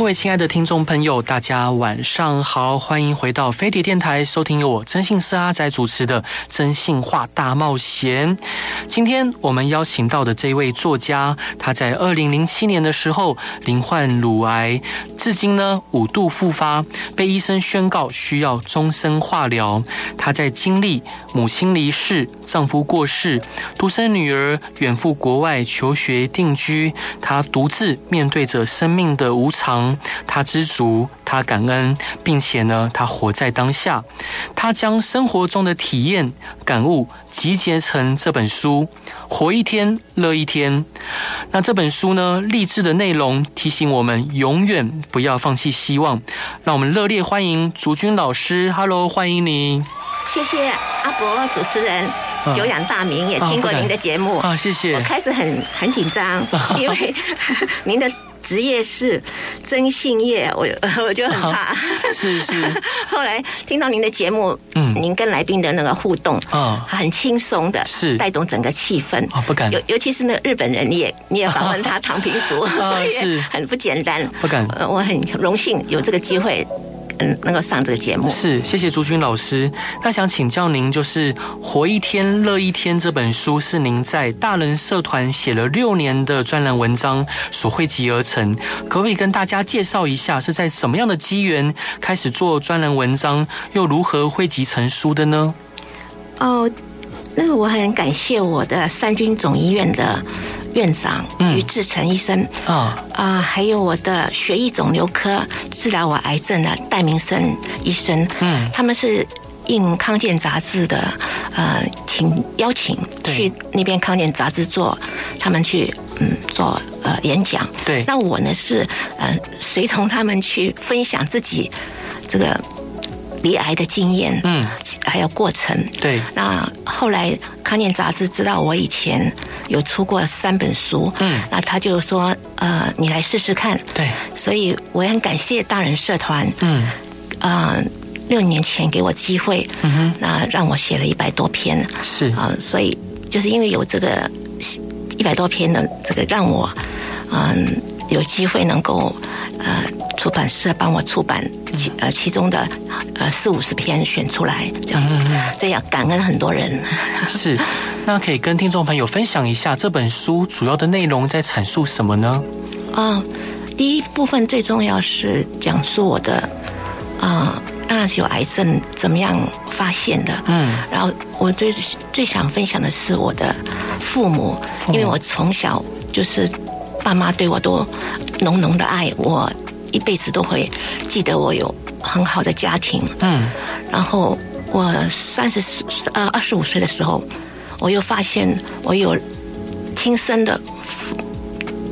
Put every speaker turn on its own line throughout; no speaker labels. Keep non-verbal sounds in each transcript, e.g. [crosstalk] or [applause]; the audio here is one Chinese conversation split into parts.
各位亲爱的听众朋友，大家晚上好，欢迎回到飞碟电台，收听由我真姓是阿仔主持的《真性化大冒险》。今天我们邀请到的这位作家，他在二零零七年的时候罹患乳癌，至今呢五度复发，被医生宣告需要终身化疗。他在经历母亲离世、丈夫过世、独生女儿远赴国外求学定居，他独自面对着生命的无常，他知足，他感恩，并且呢，他活在当下。他将生活中的体验、感悟集结成这本书，活一天，乐一天。那这本书呢，励志的内容提醒我们永远不要放弃希望。让我们热烈欢迎竹君老师，Hello，欢迎你。
谢谢阿伯主持人，久仰大名，也听过您的节目
啊，谢谢。
我开始很很紧张，[laughs] 因为您的。职业是征信业，我 [laughs] 我就很怕。
是是。[laughs]
后来听到您的节目，嗯，您跟来宾的那个互动，啊，很轻松的，是带动整个气氛。
啊，不敢。
尤尤其是那个日本人，你也你也访问他 [laughs] 躺平族，所以很不简单。
不敢。
我很荣幸有这个机会。嗯，能够上这个节目
是谢谢朱军老师。那想请教您，就是《活一天乐一天》这本书是您在大人社团写了六年的专栏文章所汇集而成，可不可以跟大家介绍一下是在什么样的机缘开始做专栏文章，又如何汇集成书的呢？
哦，那个我很感谢我的三军总医院的。院长于志成医生。啊啊，还有我的血液肿瘤科治疗我癌症的戴明生医生，嗯，他们是应康健杂志的呃请邀请去那边康健杂志做，他们去嗯做呃演讲，
对，
那我呢是呃随同他们去分享自己这个。罹癌的经验，嗯，还有过程，
对。
那后来康健杂志知道我以前有出过三本书，嗯，那他就说，呃，你来试试看，
对。
所以我也很感谢大人社团，嗯，啊、呃，六年前给我机会，嗯哼，那让我写了一百多篇，
是。
啊、呃，所以就是因为有这个一百多篇的这个，让我嗯、呃、有机会能够呃。出版社帮我出版其呃其中的呃四五十篇选出来这样子，这样感恩很多人。[laughs]
是，那可以跟听众朋友分享一下这本书主要的内容在阐述什么呢？
啊，第一部分最重要是讲述我的啊，当然是有癌症怎么样发现的，嗯，然后我最最想分享的是我的父母，因为我从小就是爸妈对我都浓浓的爱我。一辈子都会记得我有很好的家庭，嗯，然后我三十呃二十五岁的时候，我又发现我有亲生的父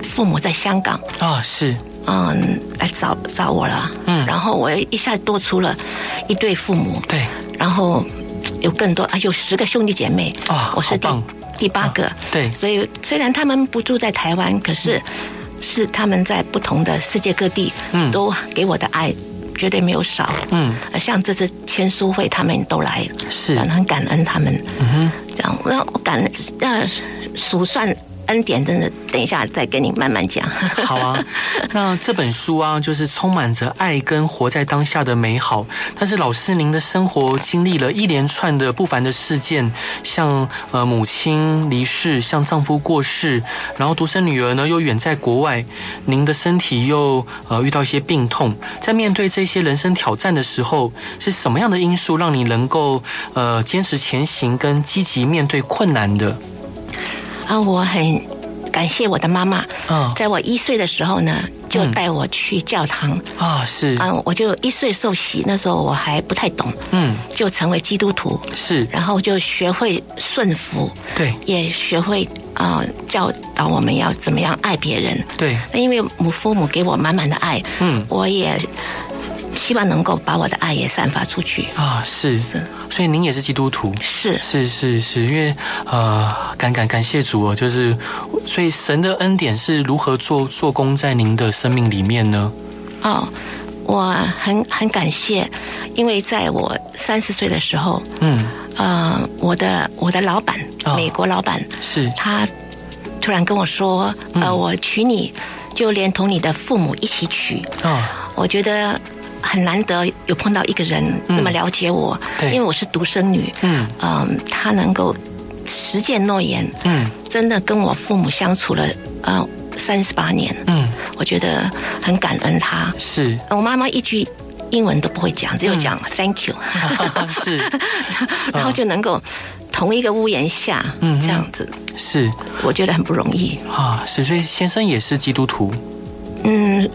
父母在香港。
啊，是，
嗯，来找找我了，嗯，然后我一下多出了一对父母，
对，
然后有更多啊，有十个兄弟姐妹。
啊，
我是第第八个，
对，
所以虽然他们不住在台湾，可是。是他们在不同的世界各地，嗯，都给我的爱绝对没有少，嗯，像这次签书会，他们都来，
是，
很感恩他们，嗯哼，这样，我我感恩，要数算。恩典真的，等一下再跟你慢慢讲。
好啊，那这本书啊，就是充满着爱跟活在当下的美好。但是老师，您的生活经历了一连串的不凡的事件，像呃母亲离世，像丈夫过世，然后独生女儿呢又远在国外，您的身体又呃遇到一些病痛。在面对这些人生挑战的时候，是什么样的因素让你能够呃坚持前行，跟积极面对困难的？
啊，我很感谢我的妈妈。嗯，在我一岁的时候呢，就带我去教堂。啊，是。嗯，我就一岁受洗，那时候我还不太懂。嗯，就成为基督徒。
是。
然后就学会顺服。
对。
也学会啊，教导我们要怎么样爱别人。
对。
那因为母父母给我满满的爱。嗯。我也希望能够把我的爱也散发出去。
啊。是。是，所以您也是基督徒，
是。
是是是，因为呃，感感感谢主哦，就是所以神的恩典是如何做做工在您的生命里面呢？
哦，我很很感谢，因为在我三十岁的时候，
嗯，
呃，我的我的老板，哦、美国老板
是。
他突然跟我说，呃，嗯、我娶你。就连同你的父母一起娶，
哦，
我觉得很难得有碰到一个人那么了解我，
对，
因为我是独生女，
嗯，
嗯，他能够实践诺言，
嗯，
真的跟我父母相处了，呃，三十八年，
嗯，
我觉得很感恩他，
是，
我妈妈一句英文都不会讲，只有讲 Thank you，[laughs]
是，[laughs]
然后就能够。同一个屋檐下，嗯，这样子。
是，
我觉得很不容易。
啊。是，所以先生也是基督徒，
嗯，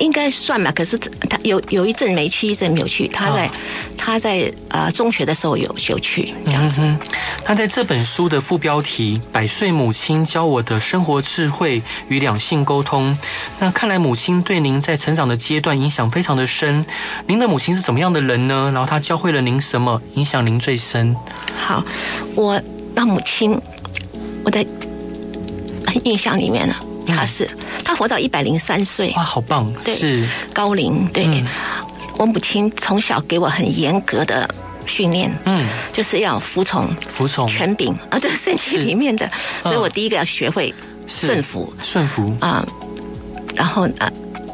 应该算吧。可是他有有一阵没去，一阵没有去。他在、哦、他在啊、呃、中学的时候有有去这样子。
他在这本书的副标题《百岁母亲教我的生活智慧与两性沟通》，那看来母亲对您在成长的阶段影响非常的深。您的母亲是怎么样的人呢？然后她教会了您什么，影响您最深？
好，我的母亲，我的印象里面呢，她是他活到一百零三岁，
哇，好棒，
对，
是。
高龄。对、嗯、我母亲从小给我很严格的训练，
嗯，
就是要服从，
服从。
权柄。啊，这圣经里面的，所以我第一个要学会顺服，
顺服。
啊，然后啊。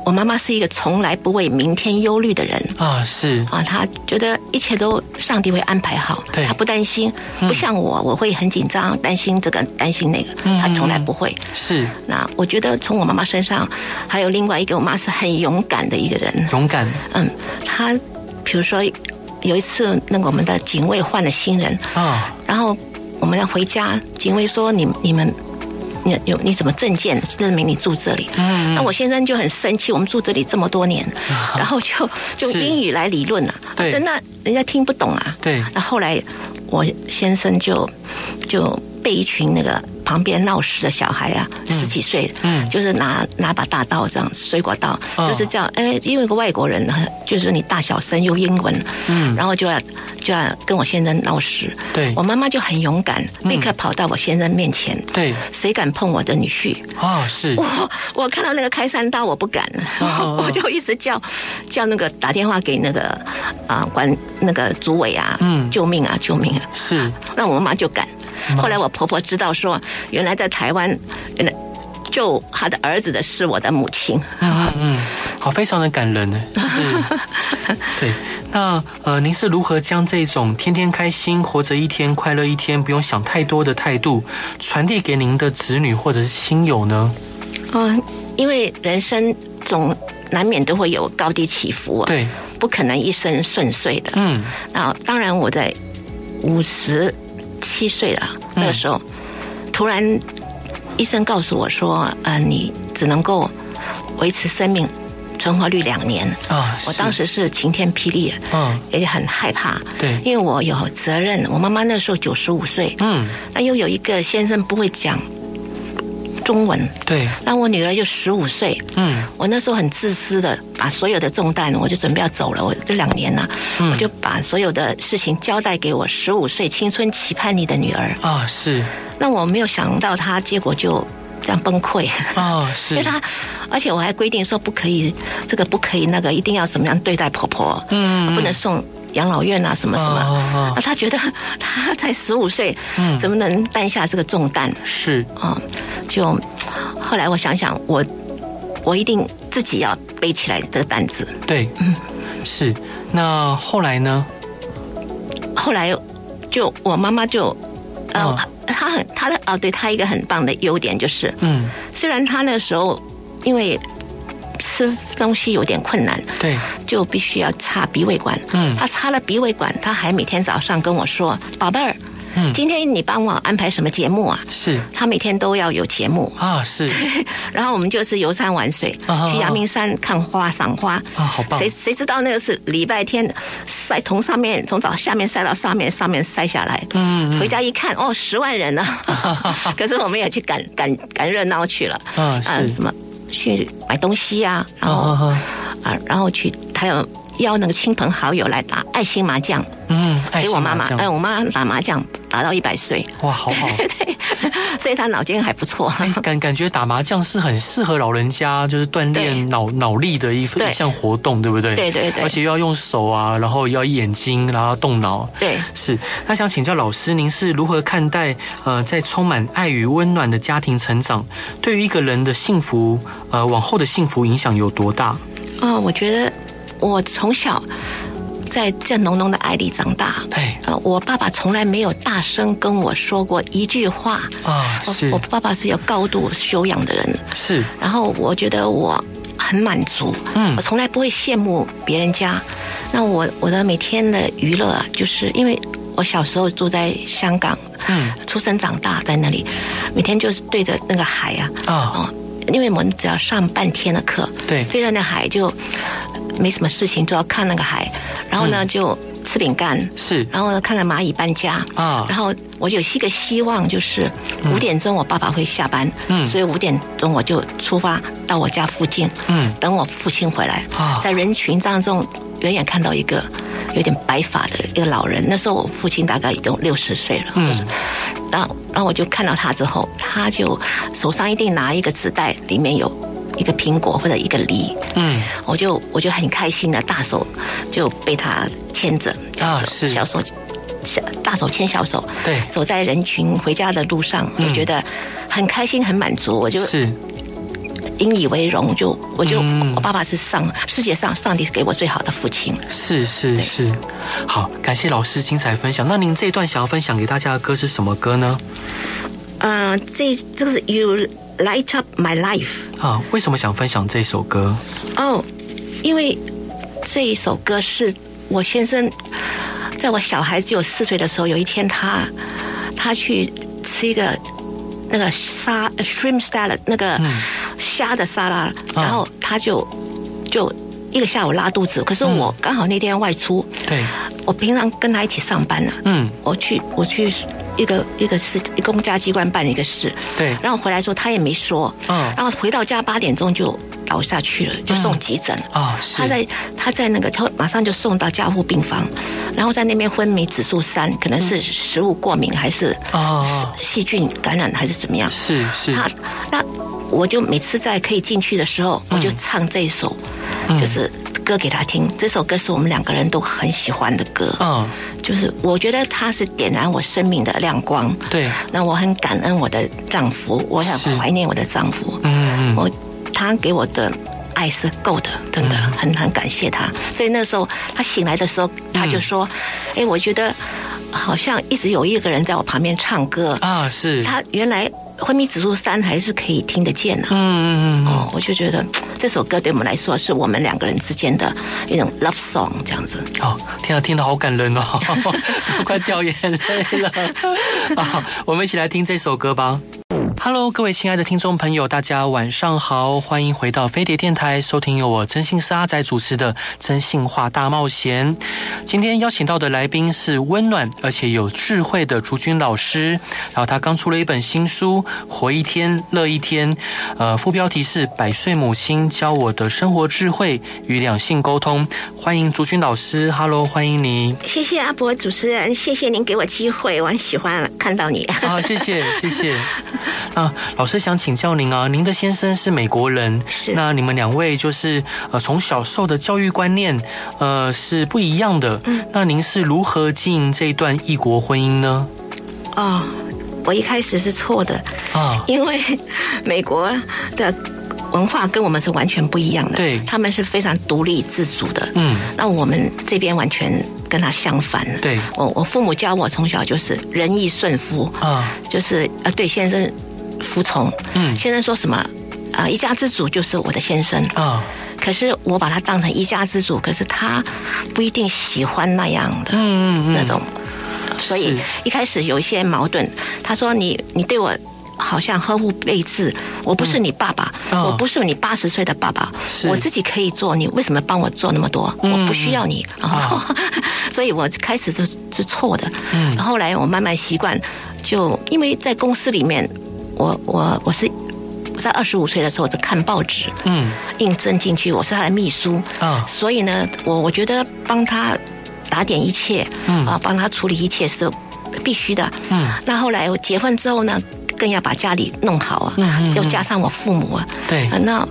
我妈妈是一个从来不为明天忧虑的人。
啊，是。
啊，她觉得一切都上帝会安排好，
对，
她不担心，不像我，我会很紧张，担心这个，担心那个，她从来不会。
是，
那我觉得从我妈妈身上，还有另外一个，我妈是很勇敢的一个人，
勇敢。
嗯，她比如说有一次，那个我们的警卫换了新人
啊，
然后我们要回家，警卫说：“你你们。”你有你怎么证件证明你住这里？
嗯，
那我先生就很生气，我们住这里这么多年，[laughs] 然后就 [laughs] 就英语来理论了，
对，
那人家听不懂啊。
对，
那后来我先生就就被一群那个。旁边闹事的小孩啊，十几岁，
嗯，
就是拿拿把大刀这样，水果刀，
哦、
就是这样，哎，因为一个外国人，就是说你大小声又英文，
嗯，
然后就要就要跟我先生闹事，
对，
我妈妈就很勇敢，立刻跑到我先生面前，
对，
谁敢碰我的女婿？
啊，是，
我我看到那个开山刀，我不敢，
哦、[laughs]
我就一直叫叫那个打电话给那个啊管那个组委啊，
嗯，
救命啊，救命啊，
是，
那我妈妈就敢。后来我婆婆知道说，原来在台湾，原来救他的儿子的是我的母亲。
嗯嗯，好，非常的感人呢。[laughs] 是，对。那呃，您是如何将这种天天开心、活着一天快乐一天、不用想太多的态度传递给您的子女或者是亲友呢？
嗯，因为人生总难免都会有高低起伏啊，
对，
不可能一生顺遂的。
嗯，
那当然我在五十。七岁了，那个时候，嗯、突然医生告诉我说：“呃，你只能够维持生命存活率两年。”
啊，
我当时是晴天霹雳，
嗯，
也很害怕，
对，
因为我有责任。我妈妈那时候九十五岁，
嗯，
那又有一个先生不会讲。中文
对，
那我女儿就十五岁，
嗯，
我那时候很自私的把所有的重担，我就准备要走了。我这两年呢、啊，
嗯、
我就把所有的事情交代给我十五岁青春期叛逆的女儿
啊，是。
那我没有想到他结果就这样崩溃
啊，[laughs] 是。
因为她，而且我还规定说不可以这个不可以那个，一定要怎么样对待婆婆，
嗯，
不能送养老院啊什么什么。
啊，
她觉得他才十五岁，嗯，怎么能担下这个重担？
是
啊。就后来我想想，我我一定自己要背起来这个担子。
对，嗯，是。那后来呢？
后来就我妈妈就呃，他很他的哦，对他一个很棒的优点就是，
嗯，
虽然他那时候因为吃东西有点困难，
对，
就必须要插鼻胃管。
嗯，
他插了鼻胃管，他还每天早上跟我说：“宝贝儿。”
嗯，
今天你帮我安排什么节目啊？
是，
他每天都要有节目
啊，是。[laughs]
然后我们就是游山玩水，啊、去阳明山看花赏花
啊，好棒！
谁谁知道那个是礼拜天晒从上面从早下面晒到上面，上面晒下来。
嗯，嗯，
回家一看，哦，十万人呢。[laughs] 可是我们也去赶赶赶热闹去了
啊，是。
什么去买东西啊？然后啊，然后去还有邀那个亲朋好友来打爱心麻将。
嗯，
给我妈妈，哎、呃，我妈打麻将打到一百岁。
哇，好好。[laughs]
对，所以她脑筋还不错。
感感觉打麻将是很适合老人家，就是锻炼脑脑力的一一项活动，对不对？
对对对。
而且又要用手啊，然后要眼睛，然后要动脑。
对，
是。那想请教老师，您是如何看待呃，在充满爱与温暖的家庭成长，对于一个人的幸福，呃，往后的幸福影响有多大？
哦，我觉得我从小。在这浓浓的爱里长大，我爸爸从来没有大声跟我说过一句话。
啊，是。
我，我爸爸是有高度修养的人，
是，
然后我觉得我很满足，
嗯，
我从来不会羡慕别人家，那我我的每天的娱乐啊，就是因为我小时候住在香港，
嗯，
出生长大在那里，每天就是对着那个海啊，
啊，
哦，因为我们只要上半天的课，
对，
对着那海就没什么事情，就要看那个海。然后呢，就吃饼干，
是。
然后呢，看看蚂蚁搬家
啊。
然后我有一个希望，就是五点钟我爸爸会下班，
嗯，
所以五点钟我就出发到我家附近，
嗯，
等我父亲回来。
啊，
在人群当中，远远看到一个有点白发的一个老人。那时候我父亲大概已经六十岁了，
嗯。
然后，然后我就看到他之后，他就手上一定拿一个纸袋，里面有。一个苹果或者一个梨，
嗯，
我就我就很开心的大手就被他牵着
啊，是。
小手小大手牵小手，
对，
走在人群回家的路上，我觉得很开心很满足，我就是引以为荣，就我就、嗯、我爸爸是上世界上上帝给我最好的父亲，
是是是，好，感谢老师精彩分享。那您这一段想要分享给大家的歌是什么歌呢？
呃，这这个是 You。Light up my life
啊！为什么想分享这首歌？
哦，因为这一首歌是我先生在我小孩只有四岁的时候，有一天他他去吃一个那个沙 shrimp salad 那个虾的沙拉，嗯，然后他就就一个下午拉肚子。可是我刚好那天外出，
对，
我平常跟他一起上班呢，
嗯，
我去我去。一个一个是一公家机关办一个事，
对，
然后回来说他也没说，
嗯，
然后回到家八点钟就倒下去了，就送急诊。
啊，
嗯，他在他在那个他马上就送到加护病房，然后在那边昏迷指数三，可能是食物过敏还是啊细菌感染还是怎么样，
是是，
他那我就每次在可以进去的时候，我就唱这一首，就是。歌给他听，这首歌是我们两个人都很喜欢的歌。
嗯，
就是我觉得他是点燃我生命的亮光。
对，
那我很感恩我的丈夫，我很怀念我的丈夫。
嗯嗯，
我他给我的爱是够的，真的很很感谢他。所以那时候他醒来的时候，他就说：“哎，我觉得好像一直有一个人在我旁边唱歌
啊。”是，
他原来。昏迷指数三还是可以听得见的，啊，
嗯嗯嗯，哦，
我就觉得这首歌对我们来说是我们两个人之间的一种 love song 这样子。
哦，听了听得好感人哦，[laughs] 都快掉眼泪了。好，[laughs] 我们一起来听这首歌吧。Hello，各位亲爱的听众朋友，大家晚上好，欢迎回到飞碟电台，收听由我真心是阿仔主持的《真性话大冒险》。今天邀请到的来宾是温暖而且有智慧的竹君老师，然后他刚出了一本新书《活一天乐一天》，呃，副标题是《百岁母亲教我的生活智慧与两性沟通》。欢迎竹君老师，Hello，欢迎您。
谢谢阿伯主持人，谢谢您给我机会，我很喜欢看到你。
好，谢谢，谢谢。[laughs] 啊，老师想请教您啊，您的先生是美国人，
是。
那你们两位就是呃从小受的教育观念呃是不一样的，
嗯，
那您是如何经营这段异国婚姻呢？
哦，我一开始是错的
啊，
因为美国的文化跟我们是完全不一样的，
对，
他们是非常独立自主的，
嗯，
那我们这边完全跟他相反
了，对，
我我父母教我从小就是仁义顺服
啊，
就是呃对先生。服从，
嗯，
先生说什么啊、呃？一家之主就是我的先生
啊、哦。
可是我把他当成一家之主，可是他不一定喜欢那样的，
嗯嗯嗯，
那种。所以一开始有一些矛盾。他说你：“你你对我好像呵护备至，我不是你爸爸，嗯、我不是你八十岁的爸爸，我自己可以做，你为什么帮我做那么多？嗯、我不需要你。嗯”哦、[laughs] 所以我开始就是是错的。嗯，后来我慢慢习惯，就因为在公司里面。我我我是在二十五岁的时候，我是看报纸，嗯，应征进去，我是他的秘书啊，所以呢，我我觉得帮他打点一切，嗯。啊，帮他处理一切是必须的，嗯。那后来我结婚之后呢，更要把家里弄好啊，嗯，又加上我父母啊，
对，
那。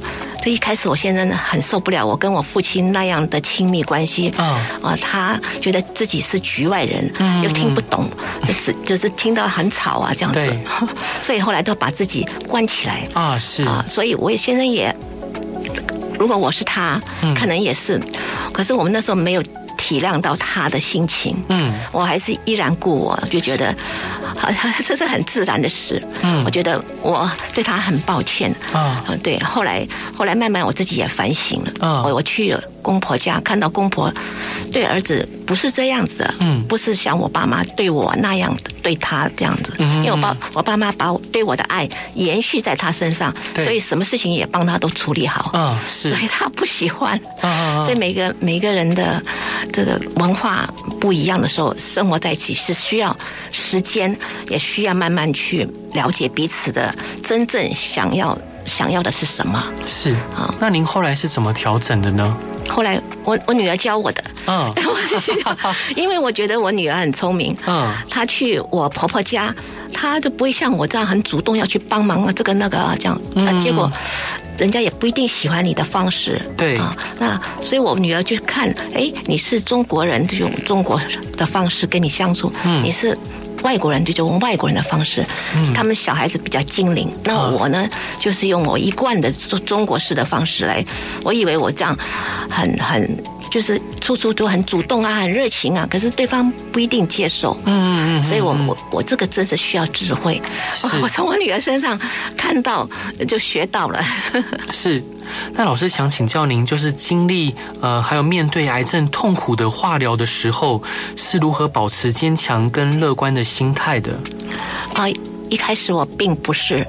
一开始我先生呢很受不了，我跟我父亲那样的亲密关系啊啊，他觉得自己是局外人，又听不懂，只就是听到很吵啊这样子，[laughs] 所以后来都把自己关起来
啊是啊，
所以我也现在也，如果我是他，可能也是，可是我们那时候没有。体谅到他的心情，嗯，我还是依然故我，就觉得，好像这是很自然的事，嗯，我觉得我对他很抱歉，啊，对，后来后来慢慢我自己也反省了，啊，我我去了。公婆家看到公婆对儿子不是这样子，嗯，不是像我爸妈对我那样对他这样子，嗯，因为我爸我爸妈把我对我的爱延续在他身上，所以什么事情也帮他都处理好，啊，是，所以他不喜欢，啊，所以每个每个人的这个文化不一样的时候，生活在一起是需要时间，也需要慢慢去了解彼此的真正想要想要的是什么。
是。啊，那您后来是怎么调整的呢？
后来我我女儿教我的，嗯，[laughs] 因为我觉得我女儿很聪明，嗯，她去我婆婆家，她就不会像我这样很主动要去帮忙啊，这个那个啊这样，那结果人家也不一定喜欢你的方式，
对。啊，那
所以我女儿就看，哎，你是中国人，就用中国的方式跟你相处，嗯，你是。外国人就用外国人的方式，嗯，他们小孩子比较精灵。那我呢，就是用我一贯的中中国式的方式来。我以为我这样很很就是处处都很主动啊，很热情啊，可是对方不一定接受。嗯嗯嗯。所以我我我这个真是需要智慧。[laughs] 我从我女儿身上看到就学到了。[laughs]
是。那老师想请教您，就是经历呃，还有面对癌症痛苦的化疗的时候，是如何保持坚强跟乐观的心态的？
啊，一开始我并不是，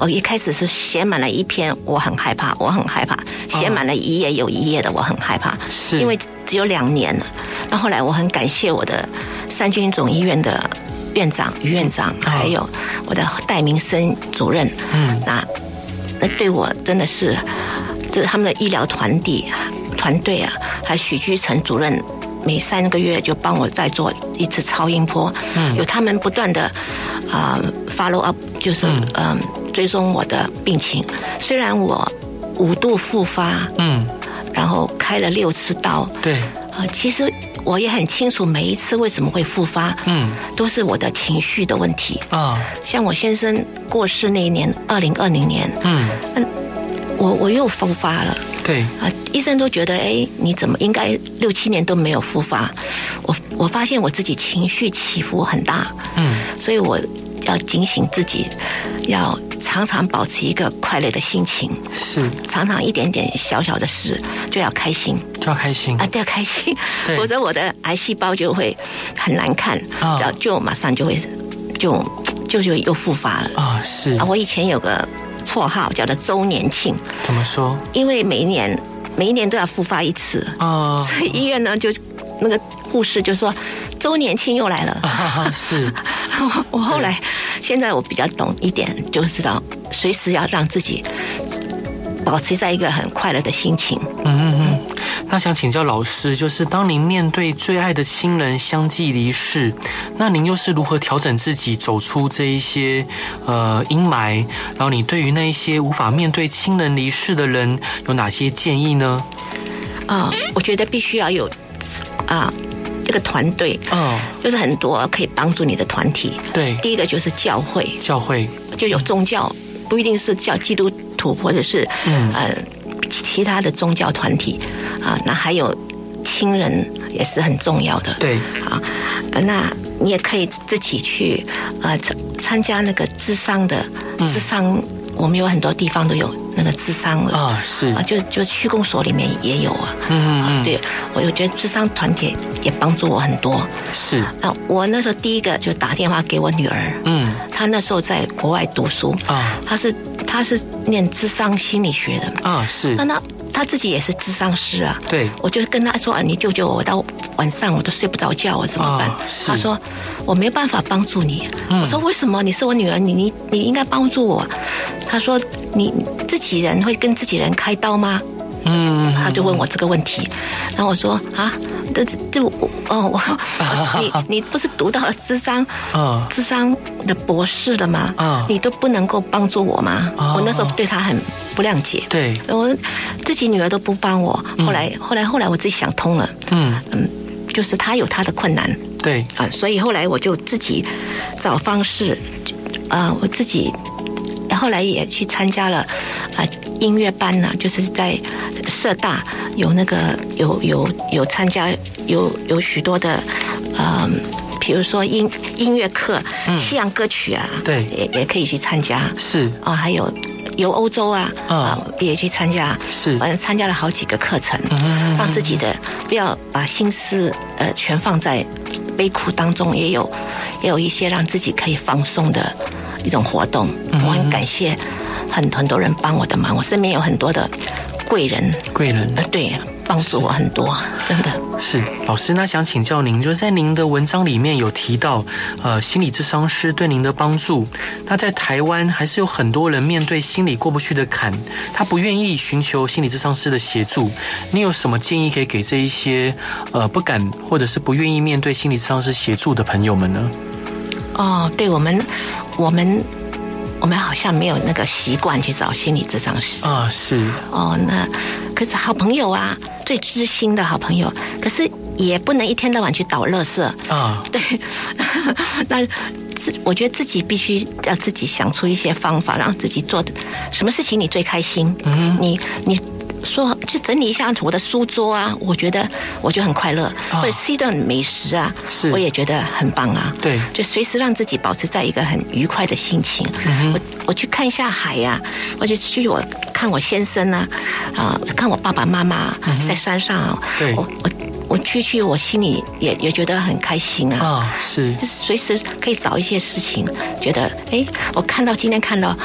我一开始是写满了一篇，我很害怕，我很害怕，写满了一页又一页的，我很害怕，是。因为只有两年。了。那后来我很感谢我的三军总医院的院长于院长，还有我的戴明生主任，嗯，那那对我真的是。就是他们的医疗团体团队啊，还有许居成主任，每三个月就帮我再做一次超音波，嗯，有他们不断的啊、呃、follow up，就是嗯、呃、追踪我的病情。虽然我五度复发，嗯，然后开了六次刀，
对，
啊、呃，其实我也很清楚每一次为什么会复发，嗯，都是我的情绪的问题。啊。像我先生过世那一年，二零二零年，嗯。我我又复发了，
对。
啊，医生都觉得，哎，你怎么应该六七年都没有复发？我我发现我自己情绪起伏很大，嗯，所以我要警醒自己，要常常保持一个快乐的心情，
是，
常常一点点小小的事就要开心，
就要开心。
啊，就要开心，否则我的癌细胞就会很难看，啊，就就马上就会就就就又复发了
啊，是。
啊，我以前有个。绰号叫做周年庆，
怎么说？因为
每一年每一年都要复发一次啊，所以医院呢就那个护士就说周年庆又来了。
啊、是，[laughs]
我后来现在我比较懂一点，就知道随时要让自己保持在一个很快乐的心情。嗯嗯嗯。
那想请教老师，就是当您面对最爱的亲人相继离世，那您又是如何调整自己，走出这一些呃阴霾？然后你对于那一些无法面对亲人离世的人，有哪些建议呢？
啊、呃，我觉得必须要有啊这个团队，嗯、哦，就是很多可以帮助你的团体。
对，
第一个就是教会，
教会
就有宗教，不一定是叫基督徒，或者是嗯。呃其他的宗教团体啊，那还有亲人也是很重要的。
对。
啊，那你也可以自己去呃参参加那个智商的智商，嗯、我们有很多地方都有那个智商的。
啊，是。啊，
就就区公所里面也有啊。嗯嗯嗯，对，我有觉得智商团体也帮助我很多。
是。
啊，我那时候第一个就打电话给我女儿，嗯，她那时候在国外读书。啊，她是她是念智商心理学的啊，
是
那那。他自己也是智商师啊。
对，
我就跟他说啊，你救救我，我到晚上我都睡不着觉，我怎么办？哦、他说我没办法帮助你。嗯、我说为什么？你是我女儿，你你你应该帮助我。他说你自己人会跟自己人开刀吗？嗯，他就问我这个问题，然后我说啊，这这哦，我你 [laughs] 你不是读到了智商啊，智商的博士了吗？啊，你都不能够帮助我吗？我那时候对他很不谅解，
对，
我自己女儿都不帮我，后来后来后来我自己想通了，嗯。嗯，就是他有他的困难，
对。
啊，所以后来我就自己找方式，啊，我自己后来也去参加了啊音乐班呢，就是在。社大有那个有有有参加有有许多的，嗯，比如说音音乐课，西洋歌曲啊，
对，
也也可以去参加。
是
啊，还有游欧洲啊，啊，也去参加。
是，
反正参加了好几个课程，让自己的不要把心思呃全放在悲苦当中，也有也有一些让自己可以放松的一种活动。我很感谢很很多人帮我的忙，我身边有很多的。贵人，
贵人，
呃，对，帮助我很多，真的
是老师。那想请教您，就是在您的文章里面有提到，呃，心理智商师对您的帮助。那在台湾还是有很多人面对心理过不去的坎，他不愿意寻求心理智商师的协助。你有什么建议可以给这一些呃不敢或者是不愿意面对心理智商师协助的朋友们呢？
哦，对我们，我们。我们好像没有那个习惯去找心理咨商师
啊，是
哦，那可是好朋友啊，最知心的好朋友，可是也不能一天到晚去倒垃圾啊。[laughs] 对，[laughs] 那自我觉得自己必须要自己想出一些方法，让自己做的什么事情你最开心，嗯，你你。说去整理一下我的书桌啊，我觉得我就很快乐，或者吃一顿美食啊，
是，
我也觉得很棒啊。
对，
就随时让自己保持在一个很愉快的心情。嗯、我我去看一下海呀、啊，或者去我看我先生啊，啊，看我爸爸妈妈在山上、啊嗯，对，我我。我去去，我心里也也觉得很开心啊！啊、
哦，是，
就是随时可以找一些事情，觉得哎，我看到今天看到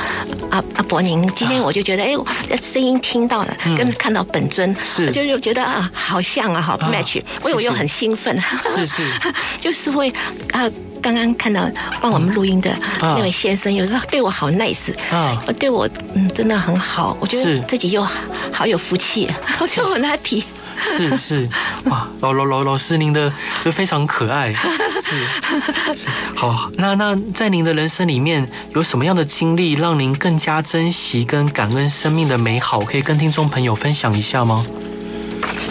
阿阿伯您，今天我就觉得哎，声音听到了，跟看到本尊，是，就就觉得啊，好像啊，好 match，我我又很兴奋，
是是，[laughs]
就是会啊，刚刚看到帮我们录音的那位先生，有时候对我好 nice 啊，对我嗯真的很好，我觉得自己又好有福气，[laughs] 我就很 happy。
是是，[laughs] 哇，老老老老师，您的就非常可爱，[laughs] 是是好。那那在您的人生里面，有什么样的经历让您更加珍惜跟感恩生命的美好？可以跟听众朋友分享一下吗？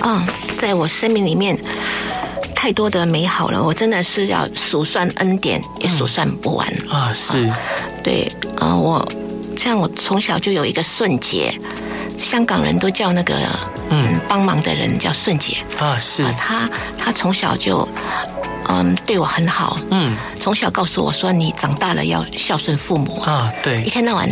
嗯，在我生命里面太多的美好了，我真的是要数算恩典也数算不完、
嗯、啊。是，
对啊，我像我从小就有一个顺节。香港人都叫那个嗯。帮忙的人叫顺姐。
啊，是。啊，
她她从小就嗯对我很好，嗯，从小告诉我说，你长大了要孝顺父母。
啊，对，
一天到晚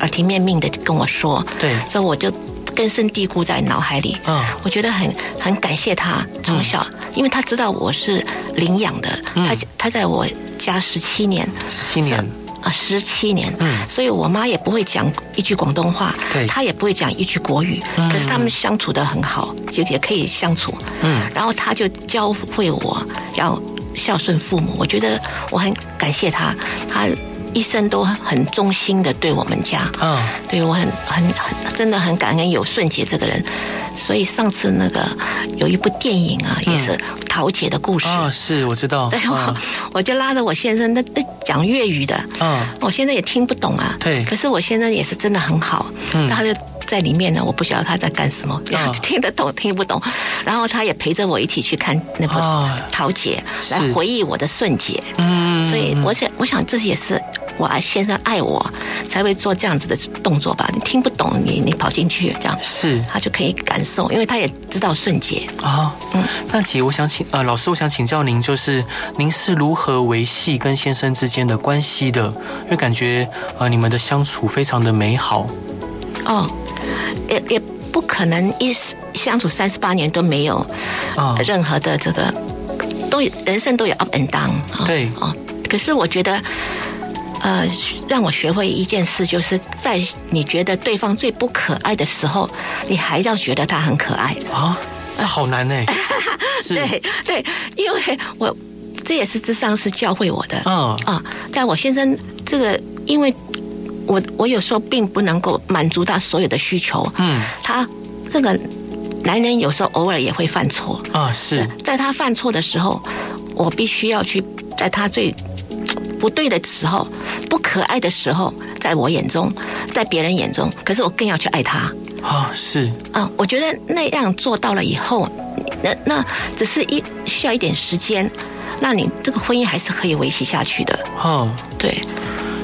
耳提面命的跟我说，
对，
所以我就根深蒂固在脑海里。啊，我觉得很很感谢他从小、嗯，因为他知道我是领养的，嗯、他他在我家十七年，
十七年。
啊，十七年，嗯，所以我妈也不会讲一句广东话，对，她也不会讲一句国语，嗯，可是他们相处的很好，就也可以相处，嗯，然后他就教会我要孝顺父母，我觉得我很感谢他，他一生都很忠心的对我们家，啊、哦，对我很很很真的很感恩有顺杰这个人。所以上次那个有一部电影啊，嗯、也是桃姐的故事
啊、哦，是我知道。
对，我、哦、我就拉着我先生，那那讲粤语的，嗯、哦，我现在也听不懂啊。
对。
可是我先生也是真的很好，嗯，他就在里面呢，我不晓得他在干什么，哦、[laughs] 听得懂听不懂。然后他也陪着我一起去看那部桃姐，哦、来回忆我的顺姐。嗯。所以我想，我想这也是。我爱先生爱我，才会做这样子的动作吧？你听不懂，你你跑进去这样，
是
他就可以感受，因为他也知道瞬间啊。
嗯，那姐，我想请呃老师，我想请教您，就是您是如何维系跟先生之间的关系的？因为感觉呃你们的相处非常的美好。
哦，也也不可能一相处三十八年都没有啊任何的这个，都有人生都有 up and down。
对
啊，可是我觉得。呃，让我学会一件事，就是在你觉得对方最不可爱的时候，你还要觉得他很可爱
啊，这好难呢。[laughs]
对对，因为我这也是智商是教会我的。嗯啊，但我先生这个，因为我我有时候并不能够满足他所有的需求。嗯，他这个男人有时候偶尔也会犯错
啊，是
在他犯错的时候，我必须要去在他最。不对的时候，不可爱的时候，在我眼中，在别人眼中，可是我更要去爱他
啊！是
啊，我觉得那样做到了以后，那那只是一需要一点时间，那你这个婚姻还是可以维系下去的。哦，对。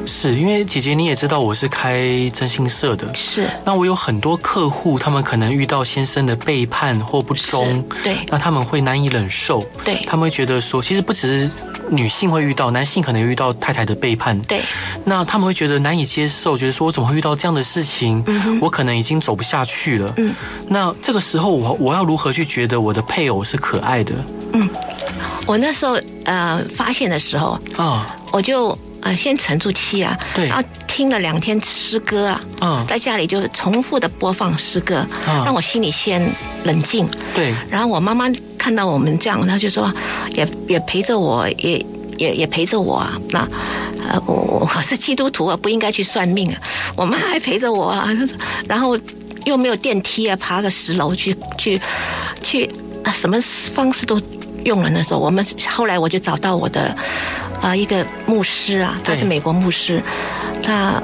是因为姐姐你也知道我是开征信社的，
是。
那我有很多客户，他们可能遇到先生的背叛或不忠，
对。
那他们会难以忍受，
对。
他们会觉得说，其实不只是女性会遇到，男性可能遇到太太的背叛，
对。
那他们会觉得难以接受，觉得说我怎么会遇到这样的事情？嗯，我可能已经走不下去了。嗯。那这个时候我我要如何去觉得我的配偶是可爱的？
嗯，我那时候呃发现的时候啊，我就。啊，先沉住气啊，
对，
然后听了两天诗歌啊，嗯，在家里就重复的播放诗歌，嗯，让我心里先冷静，
对。
然后我妈妈看到我们这样，她就说，也也陪着我，也也也陪着我啊。那呃，我我是基督徒啊，不应该去算命啊。我妈还陪着我啊，[laughs] 然后又没有电梯啊，爬个十楼去去去，什么方式都用了。那时候我们后来我就找到我的。啊，一个牧师啊，他是美国牧师，他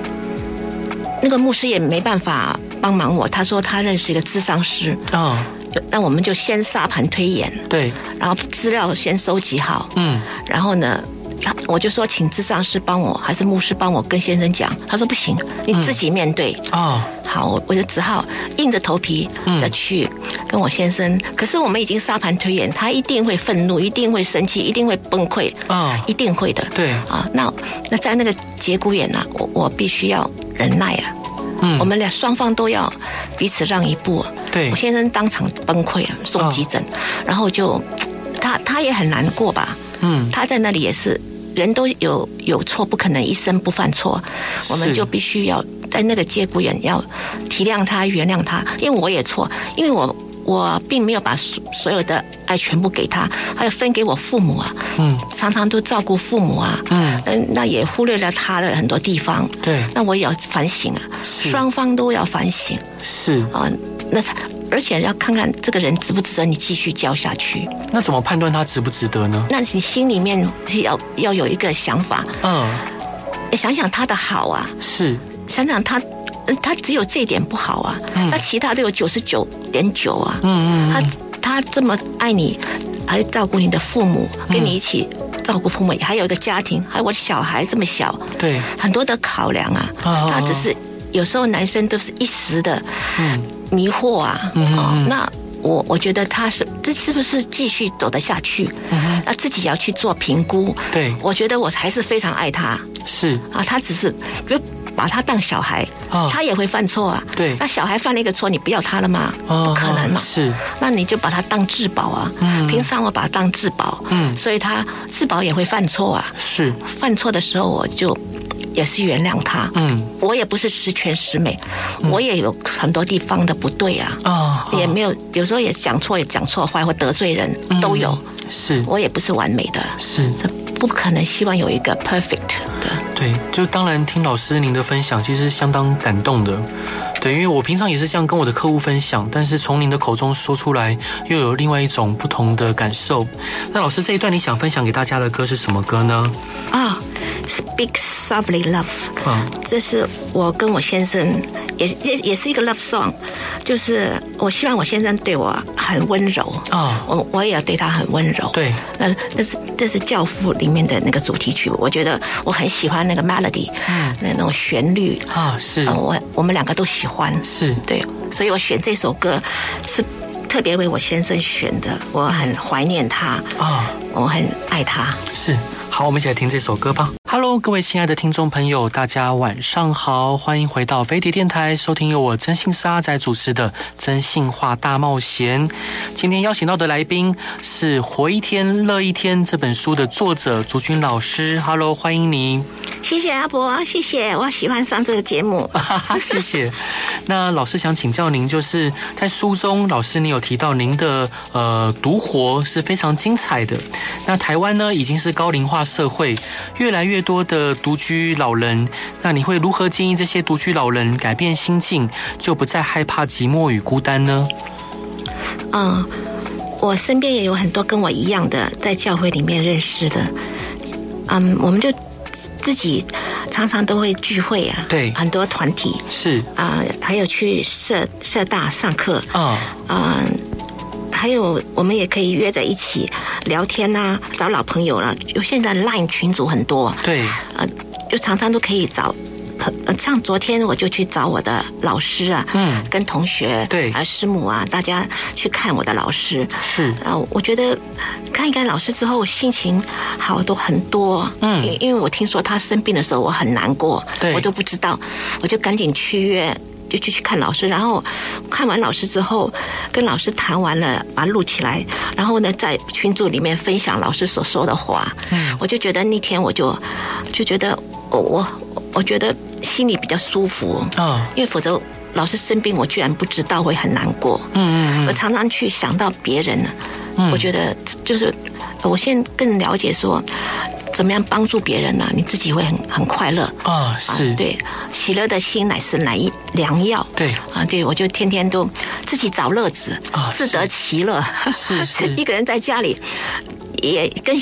那个牧师也没办法帮忙我。他说他认识一个咨商师啊，就那我们就先沙盘推演，
对，
然后资料先收集好，嗯，然后呢，他我就说请智商师帮我，还是牧师帮我跟先生讲。他说不行，你自己面对啊。嗯好，我就只好硬着头皮的去跟我先生。嗯、可是我们已经沙盘推演，他一定会愤怒，一定会生气，一定会崩溃啊，哦、一定会的。
对
啊，那那在那个节骨眼呢、啊，我我必须要忍耐啊。嗯，我们俩双方都要彼此让一步。
对，
我先生当场崩溃了，送急诊，哦、然后就他他也很难过吧。嗯，他在那里也是，人都有有错，不可能一生不犯错，我们就必须要。在那个节骨眼要体谅他、原谅他，因为我也错，因为我我并没有把所所有的爱全部给他，还有分给我父母啊，嗯，常常都照顾父母啊，嗯，那也忽略了他的很多地方，
对，
那我也要反省啊，是双方都要反省，
是
啊，那才而且要看看这个人值不值得你继续教下去。
那怎么判断他值不值得呢？
那你心里面要要有一个想法，嗯，想想他的好啊，
是。
想想他，他只有这一点不好啊，嗯、他其他都有九十九点九啊。嗯嗯，他他这么爱你，还照顾你的父母，跟你一起照顾父母，嗯、还有一个家庭，还有我的小孩这么小，
对，
很多的考量啊。哦、他只是有时候男生都是一时的迷惑啊。嗯哦，那我我觉得他是这是不是继续走得下去？嗯，那自己要去做评估。
对，
我觉得我还是非常爱他。
是
啊，他只是比如。把他当小孩，哦、他也会犯错啊。
对，
那小孩犯了一个错，你不要他了吗？哦、不可能嘛。
是，
那你就把他当至宝啊。嗯，平常我把他当至宝。嗯，所以他至宝也会犯错啊。
是，
犯错的时候我就也是原谅他。嗯，我也不是十全十美，嗯、我也有很多地方的不对啊。啊、哦，也没有，有时候也讲错，也讲错话或得罪人都有。嗯、是，我也不是完美的。
是。
不可能希望有一个 perfect 的。
对，就当然听老师您的分享，其实相当感动的。对，因为我平常也是这样跟我的客户分享，但是从您的口中说出来，又有另外一种不同的感受。那老师这一段你想分享给大家的歌是什么歌呢？
啊，Speak Softly Love，啊，这是我跟我先生也也也是一个 love song，就是我希望我先生对我很温柔。啊，我我也要对他很温柔。
对，
那那是这是教父里面的那个主题曲，我觉得我很喜欢那个 melody，嗯，那那种旋律。
啊，是，
我我们两个都喜欢，
是。
对，所以我选这首歌是特别为我先生选的，我很怀念他啊，我很爱他。
是，好，我们一起来听这首歌吧。Hello，各位亲爱的听众朋友，大家晚上好，欢迎回到飞碟电台，收听由我征信社阿仔主持的《真性话大冒险》。今天邀请到的来宾是《活一天乐一天》这本书的作者竹君老师。Hello，欢迎你。
谢谢阿伯，谢谢，我喜欢上这个节目。[laughs]
谢谢。那老师想请教您，就是在书中，老师你有提到您的呃独活是非常精彩的。那台湾呢，已经是高龄化社会，越来越。越多的独居老人，那你会如何建议这些独居老人改变心境，就不再害怕寂寞与孤单呢？
嗯，我身边也有很多跟我一样的，在教会里面认识的。嗯，我们就自己常常都会聚会啊，
对，
很多团体
是
啊，还有去社社大上课
啊，
嗯。还有，我们也可以约在一起聊天呐、啊，找老朋友了。有现在 Line 群组很多，
对，
呃，就常常都可以找。呃，像昨天我就去找我的老师啊，
嗯，
跟同学，
对，
啊，师母啊，大家去看我的老师，
是。
啊，我觉得看一看老师之后，心情好多很多。嗯，因因为我听说他生病的时候，我很难过，
对，
我都不知道，我就赶紧去约。就去去看老师，然后看完老师之后，跟老师谈完了，把录起来，然后呢，在群组里面分享老师所说的话。嗯，我就觉得那天我就就觉得我我我觉得心里比较舒服啊，哦，因为否则老师生病，我居然不知道会很难过。嗯嗯嗯，我常常去想到别人呢，嗯，我觉得就是我现在更了解说。怎么样帮助别人呢、啊？你自己会很很快乐
啊！是，
对，喜乐的心乃是乃一良药。
对
啊，对，我就天天都自己找乐子啊，自得其乐。
是是，[laughs]
一个人在家里也跟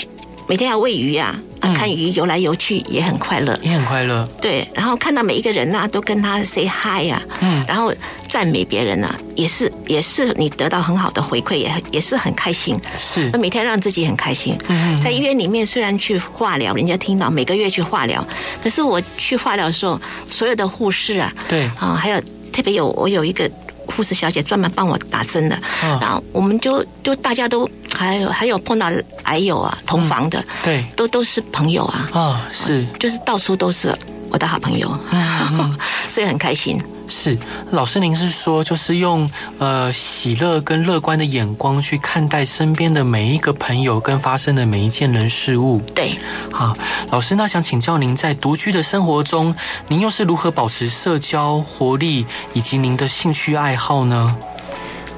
每天要喂鱼啊。看鱼游来游去也很快乐，
也很快乐。
对，然后看到每一个人呐、啊，都跟他 say hi 呀、啊，嗯，然后赞美别人呐、啊，也是也是你得到很好的回馈，也也是很开心。
是，
每天让自己很开心。嗯，在医院里面虽然去化疗，人家听到每个月去化疗，可是我去化疗的时候，所有的护士啊，
对
啊，还有特别有我有一个。护士小姐专门帮我打针的，哦、然后我们就就大家都还有还有碰到癌友啊，同房的，嗯、
对，
都都是朋友啊，
啊、哦、是，
就是到处都是我的好朋友，嗯嗯、[laughs] 所以很开心。
是老师，您是说就是用呃喜乐跟乐观的眼光去看待身边的每一个朋友跟发生的每一件人事物。
对，
好，老师，那想请教您在独居的生活中，您又是如何保持社交活力以及您的兴趣爱好呢？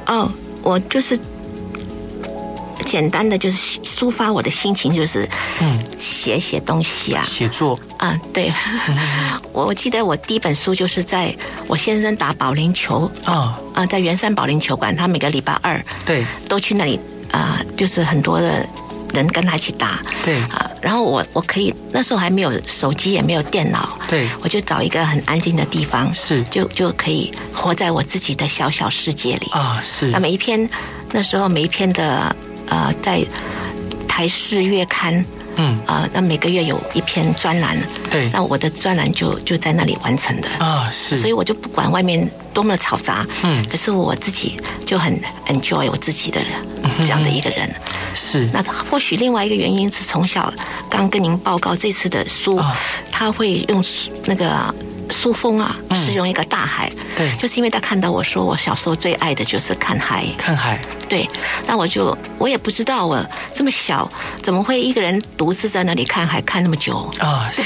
哦，我就是。简单的就是抒发我的心情，就是嗯，写写东西啊，
写作。
啊，对，我 [laughs] 我记得我第一本书就是在我先生打保龄球啊。啊，在圆山保龄球馆，他每个礼拜二
对。
都去那里啊，就是很多的人跟他一起打。
对。
啊，然后我我可以那时候还没有手机也没有电脑
对，
我就找一个很安静的地方
是。
就就可以活在我自己的小小世界里。
啊是，
那每一篇那时候每一篇的。呃，在台视月刊，嗯，啊、呃，那每个月有一篇专栏，
对，
那我的专栏就就在那里完成的。
啊，是，
所以我就不管外面多么的嘈杂，
嗯，
可是我自己就很 enjoy 我自己的这样的一个人，
是。
那或许另外一个原因是从小刚跟您报告这次的书，哦、他会用那个。书封啊，是用一个大海，
嗯，对，
就是因为他看到我说我小时候最爱的就是看海，
看海，
对，那我就我也不知道我这么小怎么会一个人独自在那里看海看那么久
啊？[laughs] 是，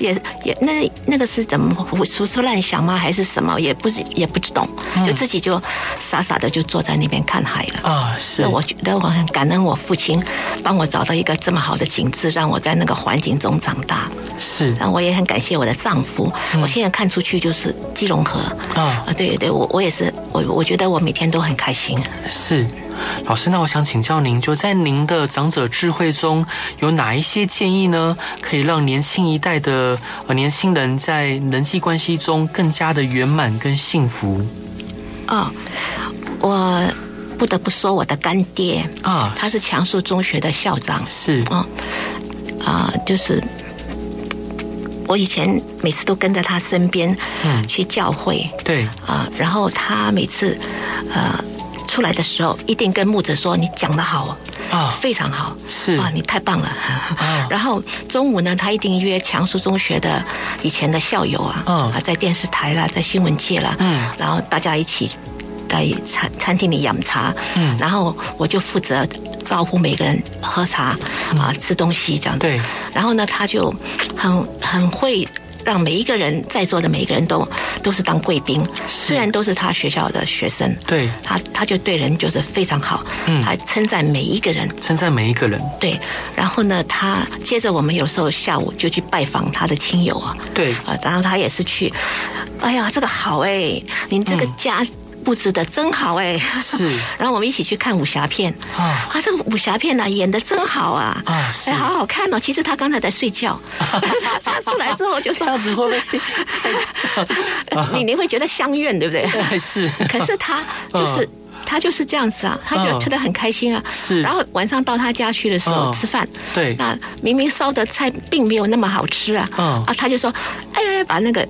也也那那个是怎么胡胡思乱想吗？还是什么？也不是也不知懂，就自己就傻傻的就坐在那边看海了
啊。是，
我觉得我很感恩我父亲帮我找到一个这么好的景致，让我在那个环境中长大。
是，
那我也很感谢我的丈夫，嗯、我。现在看出去就是基隆河啊啊！对对，我我也是，我我觉得我每天都很开心。
是，老师，那我想请教您，就在您的长者智慧中有哪一些建议呢？可以让年轻一代的呃年轻人在人际关系中更加的圆满跟幸福？
哦，我不得不说我的干爹
啊，
他是强恕中学的校长，
是
啊啊，就是。我以前每次都跟在他身边，嗯，去教会，
对。
啊，然后他每次呃出来的时候，一定跟牧者说：“你讲的好，啊，非常好，
是。
啊，你太棒了。[laughs] 然后中午呢，他一定约强叔中学的以前的校友啊，啊，在电视台啦，在新闻界啦，嗯，然后大家一起在餐餐厅里养茶，嗯，然后我就负责招呼每个人喝茶啊，吃东西这样子。对，然后呢，他就很很会。让每一个人在座的每一个人都都是当贵宾，虽然都是他学校的学生，对，他他就对人就是非常好，嗯，他称赞每一个人，
称赞每一个人，
对。然后呢，他接着我们有时候下午就去拜访他的亲友啊，对。啊，然后他也是去，哎呀，这个好哎，您这个家。布置的真好哎，是。[laughs] 然后我们一起去看武侠片啊，啊，这个武侠片呢、啊、演的真好啊，啊，哎，好好看哦。其实他刚才在睡觉，[laughs] 他出来之后就说
这样子会不会？[laughs]
你你会觉得乡愿对不对？
是。
可是他就是他就是这样子啊，他就吃的很开心啊。是。然后晚上到他家去的时候吃饭，对，那明明烧的菜并没有那么好吃啊，啊，他就说，哎，把那个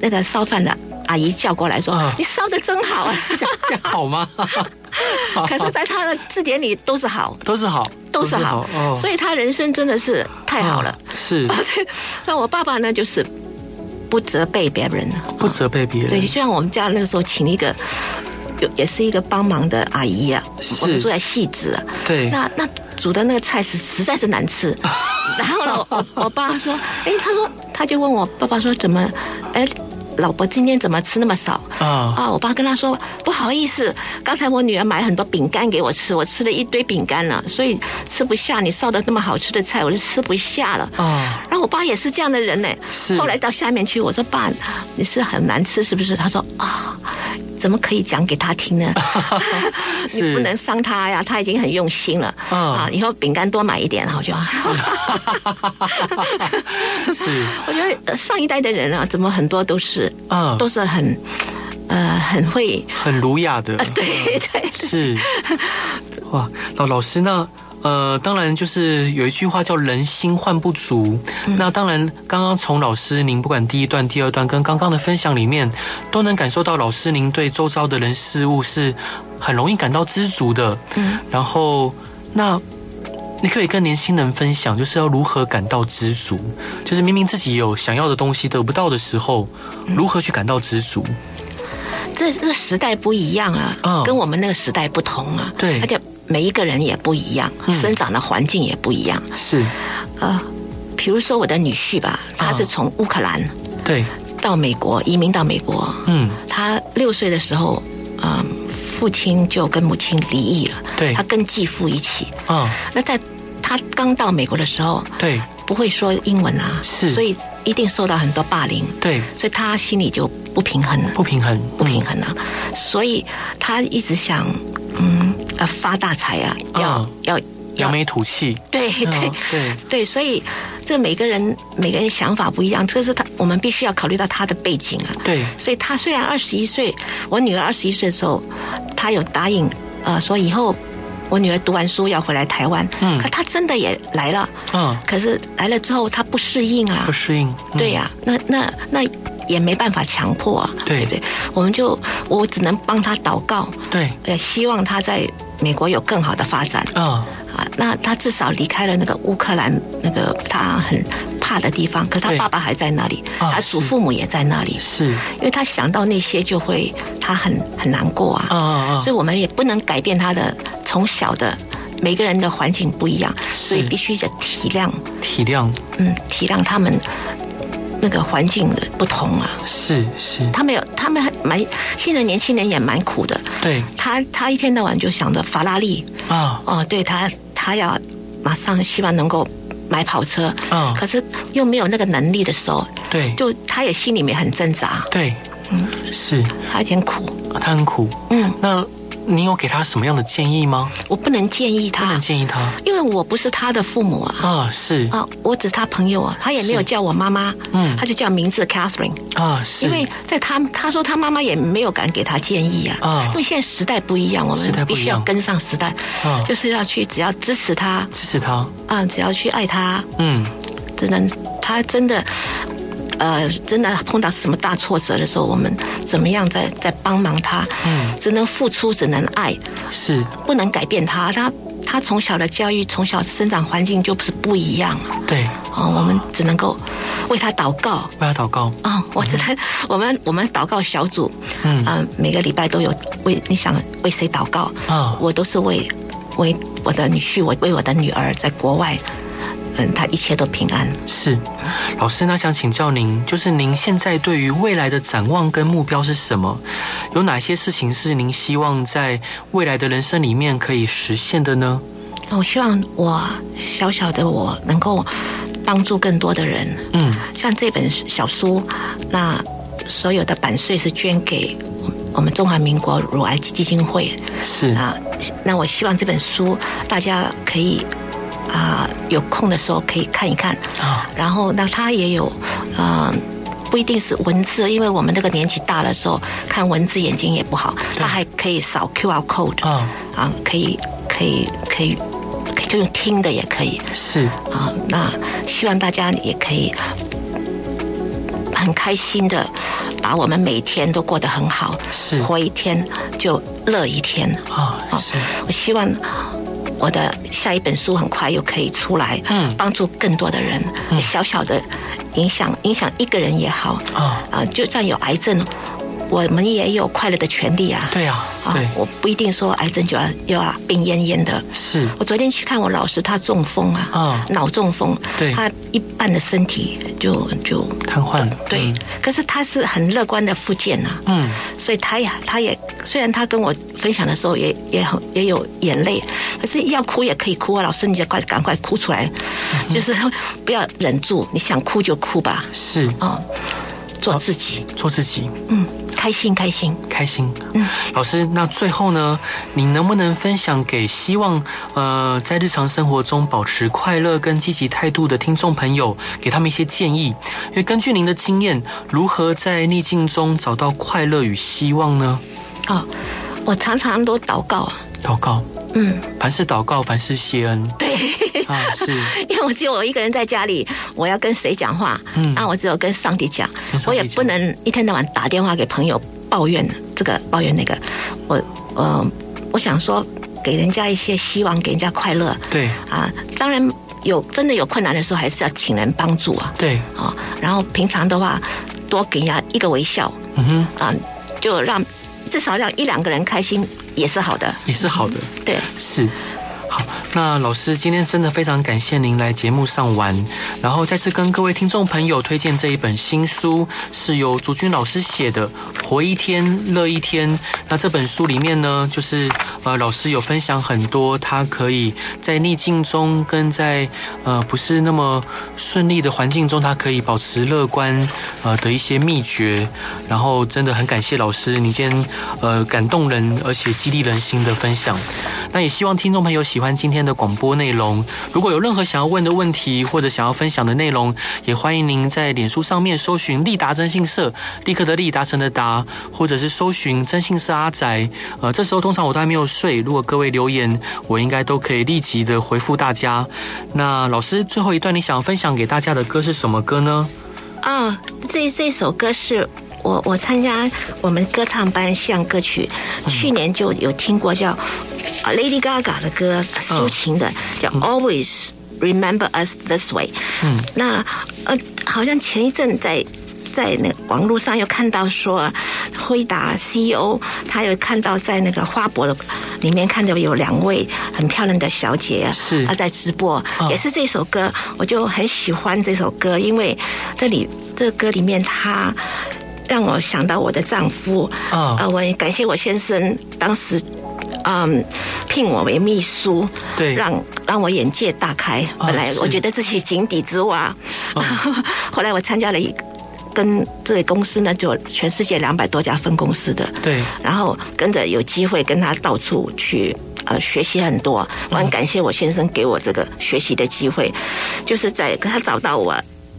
那个烧饭的。阿姨叫过来说：“哦、你烧的真好啊，[laughs]
好吗？” [laughs]
可是，在他的字典里都是好，
都是好，
都是好。是好哦、所以他人生真的是太好了。哦、
是。[laughs]
那我爸爸呢，就是不责备别人，
不责备别人。
对，就像我们家那个时候请一个，有也是一个帮忙的阿姨啊，我们住在戏子啊。对。那那煮的那个菜是实在是难吃。然后呢，我我爸说：“哎，他说，他就问我爸爸说怎么？哎。”老婆今天怎么吃那么少啊？啊！我爸跟他说不好意思，刚才我女儿买很多饼干给我吃，我吃了一堆饼干了，所以吃不下你烧的那么好吃的菜，我就吃不下了啊。然后我爸也是这样的人呢。是。后来到下面去，我说爸，你是很难吃是不是？他说啊。怎么可以讲给他听呢？[laughs] [laughs] 你不能伤他呀，他已经很用心了啊！以后饼干多买一点，然后就。[laughs] 是，我觉得上一代的人啊，怎么很多都是啊，都是很呃很会
很儒雅的。
对对
是。哇，老老师那。呃，当然就是有一句话叫“人心换不足”。嗯、那当然，刚刚从老师您不管第一段、第二段跟刚刚的分享里面，都能感受到老师您对周遭的人事物是很容易感到知足的。嗯，然后那你可以跟年轻人分享，就是要如何感到知足。就是明明自己有想要的东西得不到的时候，如何去感到知足？
这这个时代不一样啊，嗯、跟我们那个时代不同啊。对，而且。每一个人也不一样，生长的环境也不一样。是，呃，比如说我的女婿吧，他是从乌克兰对到美国移民到美国。嗯，他六岁的时候，嗯，父亲就跟母亲离异了。对，他跟继父一起。嗯，那在他刚到美国的时候，对，不会说英文啊，是，所以一定受到很多霸凌。对，所以他心里就不平衡了，
不平衡，
不平衡了。所以他一直想。嗯，呃，发大财啊，要要
扬眉吐气，
对对对。对，所以这每个人每个人想法不一样，这是他我们必须要考虑到他的背景啊。对，所以他虽然二十一岁，我女儿二十一岁的时候，他有答应呃说以后我女儿读完书要回来台湾，嗯，可他真的也来了，嗯，可是来了之后他不适应啊，
不适应，
对呀，那那那。也没办法强迫啊，对，对不对？我们就我只能帮他祷告，对，呃，希望他在美国有更好的发展。啊、哦，啊，那他至少离开了那个乌克兰那个他很怕的地方，可是他爸爸还在那里，哦、他祖父母也在那里，是，因为他想到那些就会他很很难过啊。所以我们也不能改变他的从小的每个人的环境不一样，所以必须得体谅，
体谅，
嗯，体谅他们。那个环境的不同啊，
是是，
他们有，他们还蛮，现在年轻人也蛮苦的。对，他他一天到晚就想着法拉利。啊，哦，对他他要马上希望能够买跑车。啊，可是又没有那个能力的时候，对，就他也心里面很挣扎。对，嗯，是，他有点苦，
他很苦，嗯，那。你有给他什么样的建议吗？
我不能建议他，
不能建议他，
因为我不是他的父母啊。啊，是。啊，我只是他朋友啊，他也没有叫我妈妈，嗯，他就叫名字 Catherine 啊，是。因为在他他说他妈妈也没有敢给他建议啊，啊，因为现在时代不一样，我们必须要跟上时代，啊，就是要去只要支持他，
支持他，
啊，只要去爱他，嗯，只能他真的。呃，真的碰到什么大挫折的时候，我们怎么样在在帮忙他？嗯，只能付出，只能爱，是不能改变他。他他他从小的教育，从小生长环境就不是不一样。
对，
哦，我们只能够为他祷告，
为他祷告。
哦，我只能、嗯、我们我们祷告小组，嗯，呃、每个礼拜都有为你想为谁祷告啊？我都是为为我的女婿，我为我的女儿在国外。嗯，他一切都平安。
是，老师，那想请教您，就是您现在对于未来的展望跟目标是什么？有哪些事情是您希望在未来的人生里面可以实现的呢？
我希望我小小的我能够帮助更多的人。嗯，像这本小书，那所有的版税是捐给我们中华民国乳癌基金会。
是啊，
那我希望这本书大家可以。啊、呃，有空的时候可以看一看啊。然后，那他也有，呃，不一定是文字，因为我们那个年纪大的时候看文字眼睛也不好。它还可以扫 QR code 啊，啊，可以，可以，可以，可以就用听的也可以。
是
啊，那希望大家也可以很开心的把我们每一天都过得很好。
是，
活一天就乐一天
啊。是，
我希望。我的下一本书很快又可以出来，嗯，帮助更多的人，嗯、小小的影响影响一个人也好，啊、哦、啊，就算有癌症，我们也有快乐的权利啊。
对啊，对啊，
我不一定说癌症就要又要病恹恹的。
是，
我昨天去看我老师，他中风啊，啊、哦，脑中风，
对，
他一半的身体就就
瘫痪了。
对、嗯，可是他是很乐观的复健呐，嗯，所以他呀，他也虽然他跟我分享的时候也也很也有眼泪。可是要哭也可以哭啊，老师你就快赶快哭出来，嗯，就是不要忍住，你想哭就哭吧。
是
啊，哦，做自己，
做自己，
嗯，开心开心
开心。嗯，老师，那最后呢，你能不能分享给希望呃在日常生活中保持快乐跟积极态度的听众朋友，给他们一些建议？因为根据您的经验，如何在逆境中找到快乐与希望呢？
哦，我常常都祷告，
祷告。
嗯，
凡事祷告，凡事谢恩。
对，
啊，是，[laughs]
因为我只有我一个人在家里，我要跟谁讲话？嗯，那我只有跟上帝讲，我也不能一天到晚打电话给朋友抱怨这个抱怨那个。我，呃，我想说，给人家一些希望，给人家快乐。
对，
啊，当然有真的有困难的时候，还是要请人帮助啊。
对，
啊，然后平常的话，多给人家一个微笑。嗯哼，啊，就让至少让一两个人开心。也是好的，
也是好的，
嗯、对，
是。那老师今天真的非常感谢您来节目上玩，然后再次跟各位听众朋友推荐这一本新书，是由竹君老师写的《活一天乐一天》。那这本书里面呢，就是呃老师有分享很多他可以在逆境中跟在呃不是那么顺利的环境中，他可以保持乐观呃的一些秘诀。然后真的很感谢老师你今天呃感动人而且激励人心的分享。那也希望听众朋友喜欢今天的广播内容。如果有任何想要问的问题或者想要分享的内容，也欢迎您在脸书上面搜寻“立达征信社”，立刻的立，达成的达，或者是搜寻“征信社阿宅”。呃，这时候通常我都还没有睡。如果各位留言，我应该都可以立即的回复大家。那老师最后一段你想要分享给大家的歌是什么歌呢？
啊、这这首歌是。我我参加我们歌唱班像歌曲，去年就有听过叫 Lady Gaga 的歌，抒情的叫 Always Remember Us This Way。嗯，那呃，好像前一阵在在那个网络上又看到说，辉达 CEO 他有看到在那个花博的里面看到有两位很漂亮的小姐，
是。
她在直播，也是这首歌，我就很喜欢这首歌，因为这里这个歌里面他。让我想到我的丈夫啊，呃，我也感谢我先生当时，嗯，聘我为秘书，
对，
让让我眼界大开。本来我觉得自己井底之蛙，哦，[laughs] 后来我参加了一跟这个公司呢，就全世界两百多家分公司的，
对，
然后跟着有机会跟他到处去呃学习很多。我很感谢我先生给我这个学习的机会，就是在跟他找到我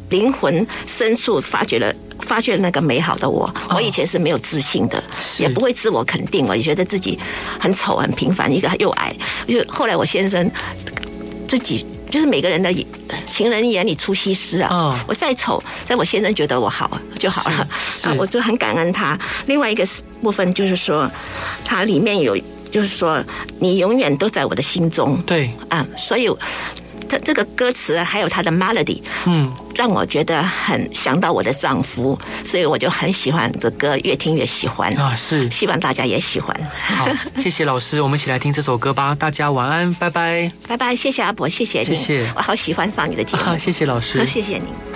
灵魂深处发掘了。发现那个美好的我，我以前是没有自信的，也不会自我肯定，我也觉得自己很丑、很平凡，一个又矮。就后来我先生自己就是每个人的情人眼里出西施啊，我再丑，在我先生觉得我好就好了。啊，我就很感恩他。另外一个部分就是说，它里面有就是说你永远都在我的心中。
对。
啊，所以这这个歌词还有它的 melody，嗯，让我觉得很想到我的丈夫，所以我就很喜欢这歌，越听越喜欢
啊。是，
希望大家也喜欢。
好，[laughs] 谢谢老师，我们一起来听这首歌吧。大家晚安，拜拜，
拜拜。谢谢阿伯，谢谢你，
谢谢，
我好喜欢上你的节目。
啊，谢谢老师，[laughs]
谢谢你。